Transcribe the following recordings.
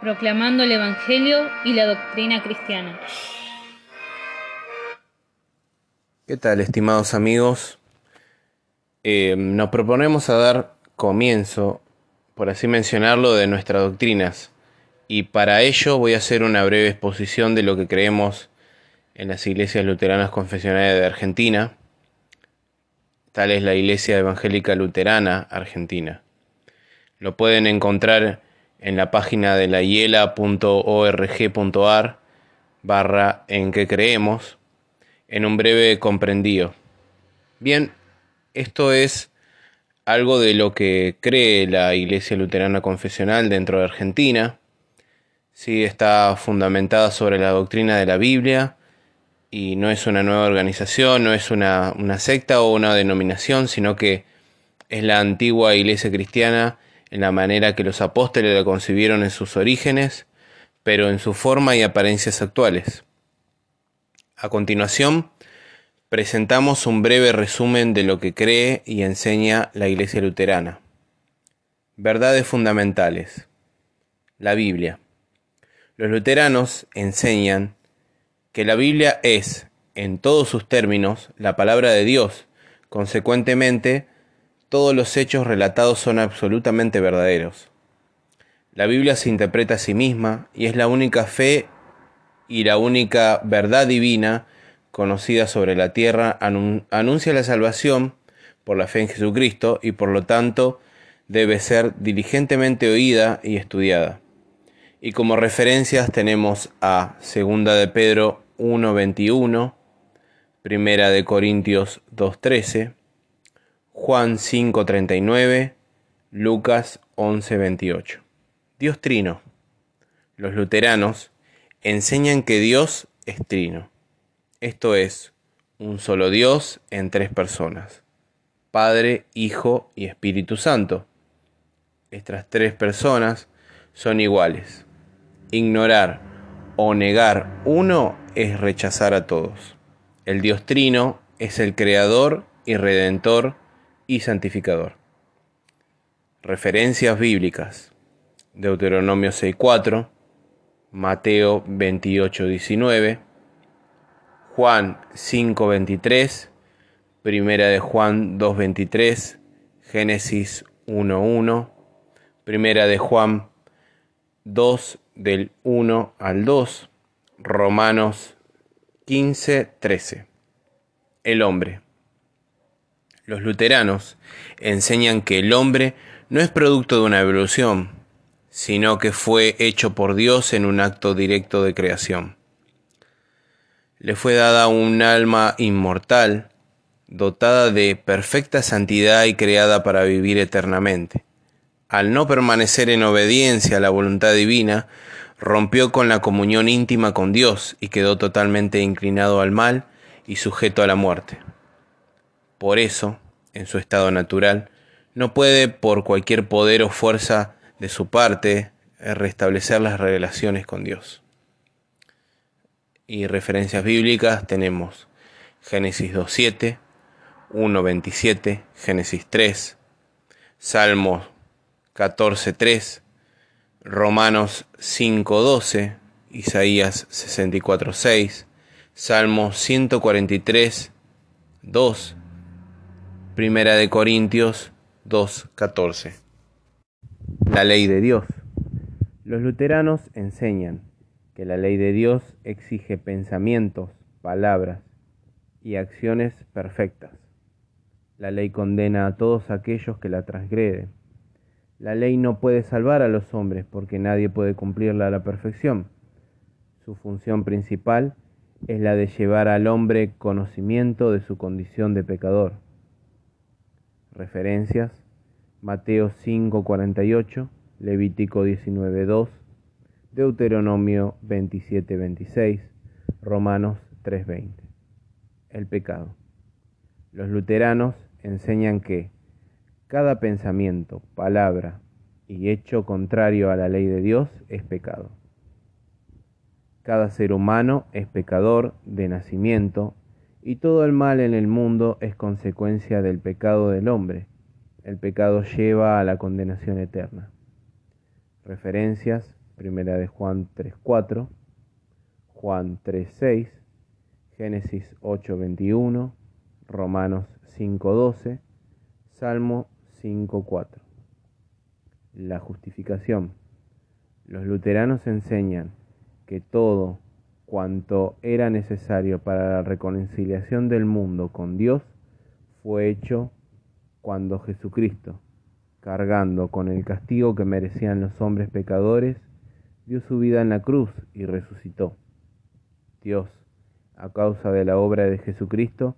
Proclamando el Evangelio y la doctrina cristiana. ¿Qué tal, estimados amigos? Eh, nos proponemos a dar comienzo, por así mencionarlo, de nuestras doctrinas. Y para ello voy a hacer una breve exposición de lo que creemos en las iglesias luteranas confesionales de Argentina. Tal es la Iglesia Evangélica Luterana Argentina. Lo pueden encontrar en la página de la hiela.org.ar barra en que creemos en un breve comprendido. Bien, esto es algo de lo que cree la Iglesia Luterana Confesional dentro de Argentina. Sí, está fundamentada sobre la doctrina de la Biblia y no es una nueva organización, no es una, una secta o una denominación, sino que es la antigua Iglesia cristiana en la manera que los apóstoles la concibieron en sus orígenes, pero en su forma y apariencias actuales. A continuación, presentamos un breve resumen de lo que cree y enseña la Iglesia Luterana. Verdades fundamentales. La Biblia. Los luteranos enseñan que la Biblia es, en todos sus términos, la palabra de Dios. Consecuentemente, todos los hechos relatados son absolutamente verdaderos. La Biblia se interpreta a sí misma y es la única fe y la única verdad divina conocida sobre la tierra, anuncia la salvación por la fe en Jesucristo y por lo tanto debe ser diligentemente oída y estudiada. Y como referencias tenemos a Segunda de Pedro 1:21, Primera de Corintios 2:13, Juan 5:39, Lucas 11:28. Dios trino. Los luteranos enseñan que Dios es trino. Esto es, un solo Dios en tres personas, Padre, Hijo y Espíritu Santo. Estas tres personas son iguales. Ignorar o negar uno es rechazar a todos. El Dios Trino es el Creador y Redentor y Santificador. Referencias bíblicas. Deuteronomio 6.4, Mateo 28.19, Juan 5.23, Primera de Juan 2.23, Génesis 1.1, Primera de Juan 2 del 1 al 2, Romanos 15.13. El hombre. Los luteranos enseñan que el hombre no es producto de una evolución, sino que fue hecho por Dios en un acto directo de creación le fue dada un alma inmortal, dotada de perfecta santidad y creada para vivir eternamente. Al no permanecer en obediencia a la voluntad divina, rompió con la comunión íntima con Dios y quedó totalmente inclinado al mal y sujeto a la muerte. Por eso, en su estado natural, no puede por cualquier poder o fuerza de su parte restablecer las relaciones con Dios. Y referencias bíblicas tenemos Génesis 2.7, 1.27, Génesis 3, Salmos 14.3, Romanos 5.12, Isaías 64.6, Salmos 143, 2, Primera de Corintios 2.14. La ley de Dios. Los luteranos enseñan que la ley de Dios exige pensamientos, palabras y acciones perfectas. La ley condena a todos aquellos que la transgreden. La ley no puede salvar a los hombres porque nadie puede cumplirla a la perfección. Su función principal es la de llevar al hombre conocimiento de su condición de pecador. Referencias Mateo 5:48, Levítico 19:2, Deuteronomio 27:26, Romanos 3:20. El pecado. Los luteranos enseñan que cada pensamiento, palabra y hecho contrario a la ley de Dios es pecado. Cada ser humano es pecador de nacimiento y todo el mal en el mundo es consecuencia del pecado del hombre. El pecado lleva a la condenación eterna. Referencias, primera de Juan 3.4, Juan 3.6, Génesis 8.21, Romanos 5.12, Salmo 5.4. La justificación. Los luteranos enseñan que todo cuanto era necesario para la reconciliación del mundo con Dios fue hecho cuando Jesucristo, cargando con el castigo que merecían los hombres pecadores, dio su vida en la cruz y resucitó. Dios, a causa de la obra de Jesucristo,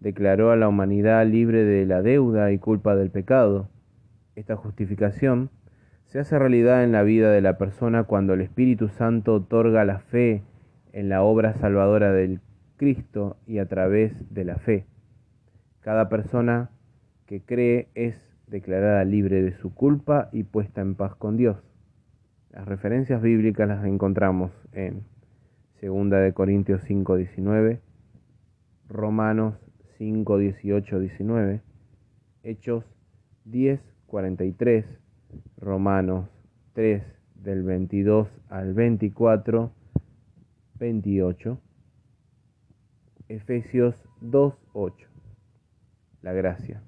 declaró a la humanidad libre de la deuda y culpa del pecado. Esta justificación se hace realidad en la vida de la persona cuando el Espíritu Santo otorga la fe en la obra salvadora del Cristo y a través de la fe. Cada persona que cree es declarada libre de su culpa y puesta en paz con Dios. Las referencias bíblicas las encontramos en 2 de Corintios 5, 19, Romanos 5, 18, 19, Hechos 10, 43, Romanos 3 del 22 al 24, 28, Efesios 2, 8. La gracia.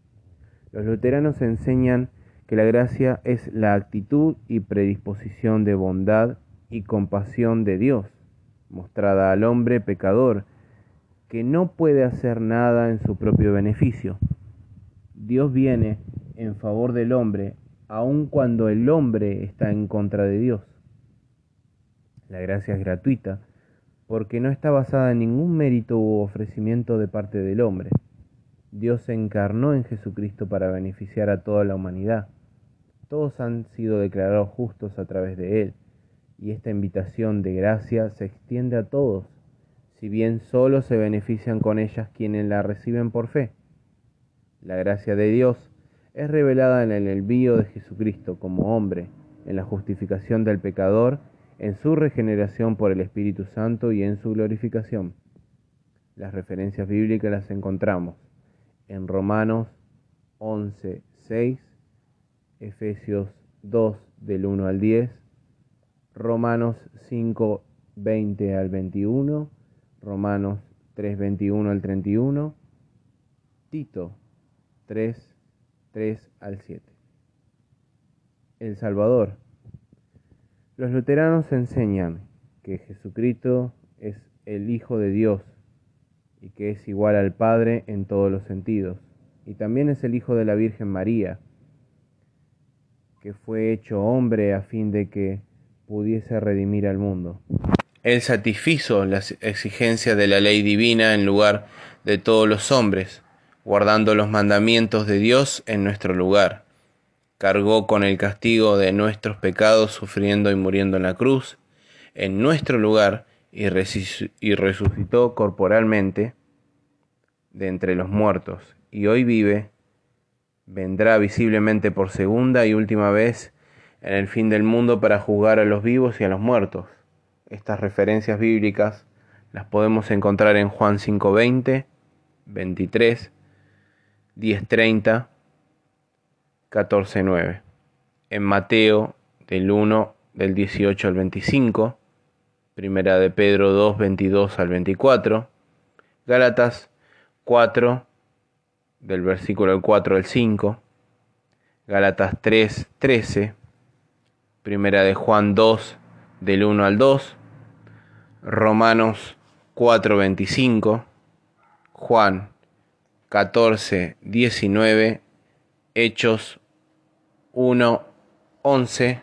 Los luteranos enseñan que la gracia es la actitud y predisposición de bondad y compasión de Dios, mostrada al hombre pecador, que no puede hacer nada en su propio beneficio. Dios viene en favor del hombre aun cuando el hombre está en contra de Dios. La gracia es gratuita porque no está basada en ningún mérito u ofrecimiento de parte del hombre. Dios se encarnó en Jesucristo para beneficiar a toda la humanidad. Todos han sido declarados justos a través de Él, y esta invitación de gracia se extiende a todos, si bien solo se benefician con ellas quienes la reciben por fe. La gracia de Dios es revelada en el envío de Jesucristo como hombre, en la justificación del pecador, en su regeneración por el Espíritu Santo y en su glorificación. Las referencias bíblicas las encontramos en Romanos 11, 6, Efesios 2 del 1 al 10, Romanos 5, 20 al 21, Romanos 3, 21 al 31, Tito 3, 3 al 7. El Salvador. Los luteranos enseñan que Jesucristo es el Hijo de Dios y que es igual al Padre en todos los sentidos. Y también es el Hijo de la Virgen María, que fue hecho hombre a fin de que pudiese redimir al mundo. Él satisfizo las exigencias de la ley divina en lugar de todos los hombres, guardando los mandamientos de Dios en nuestro lugar. Cargó con el castigo de nuestros pecados, sufriendo y muriendo en la cruz, en nuestro lugar, y, resucitó corporalmente de entre los muertos, y hoy vive, vendrá visiblemente por segunda y última vez en el fin del mundo para juzgar a los vivos y a los muertos. Estas referencias bíblicas las podemos encontrar en Juan 5:20, 23, 10:30, 14:9, en Mateo del 1 del 18 al 25, Primera de Pedro 2, 22 al 24. Gálatas 4, del versículo 4 al 5. Gálatas 3, 13. Primera de Juan 2, del 1 al 2. Romanos 4, 25. Juan 14, 19. Hechos 1, 11.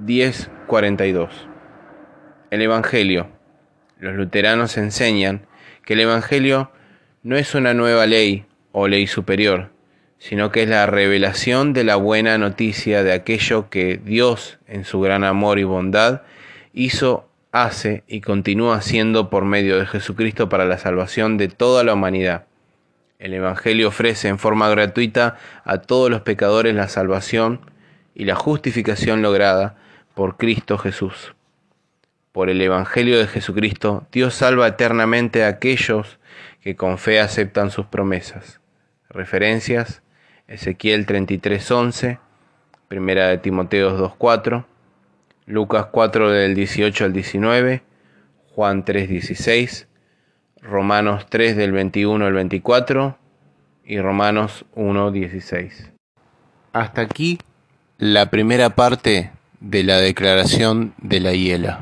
10, 42. El Evangelio. Los luteranos enseñan que el Evangelio no es una nueva ley o ley superior, sino que es la revelación de la buena noticia de aquello que Dios, en su gran amor y bondad, hizo, hace y continúa haciendo por medio de Jesucristo para la salvación de toda la humanidad. El Evangelio ofrece en forma gratuita a todos los pecadores la salvación y la justificación lograda por Cristo Jesús. Por el Evangelio de Jesucristo, Dios salva eternamente a aquellos que con fe aceptan sus promesas. Referencias, Ezequiel 33:11, Primera de Timoteos 2.4, Lucas 4 del 18 al 19, Juan 3.16, Romanos 3 del 21 al 24 y Romanos 1.16. Hasta aquí la primera parte de la declaración de la hiela.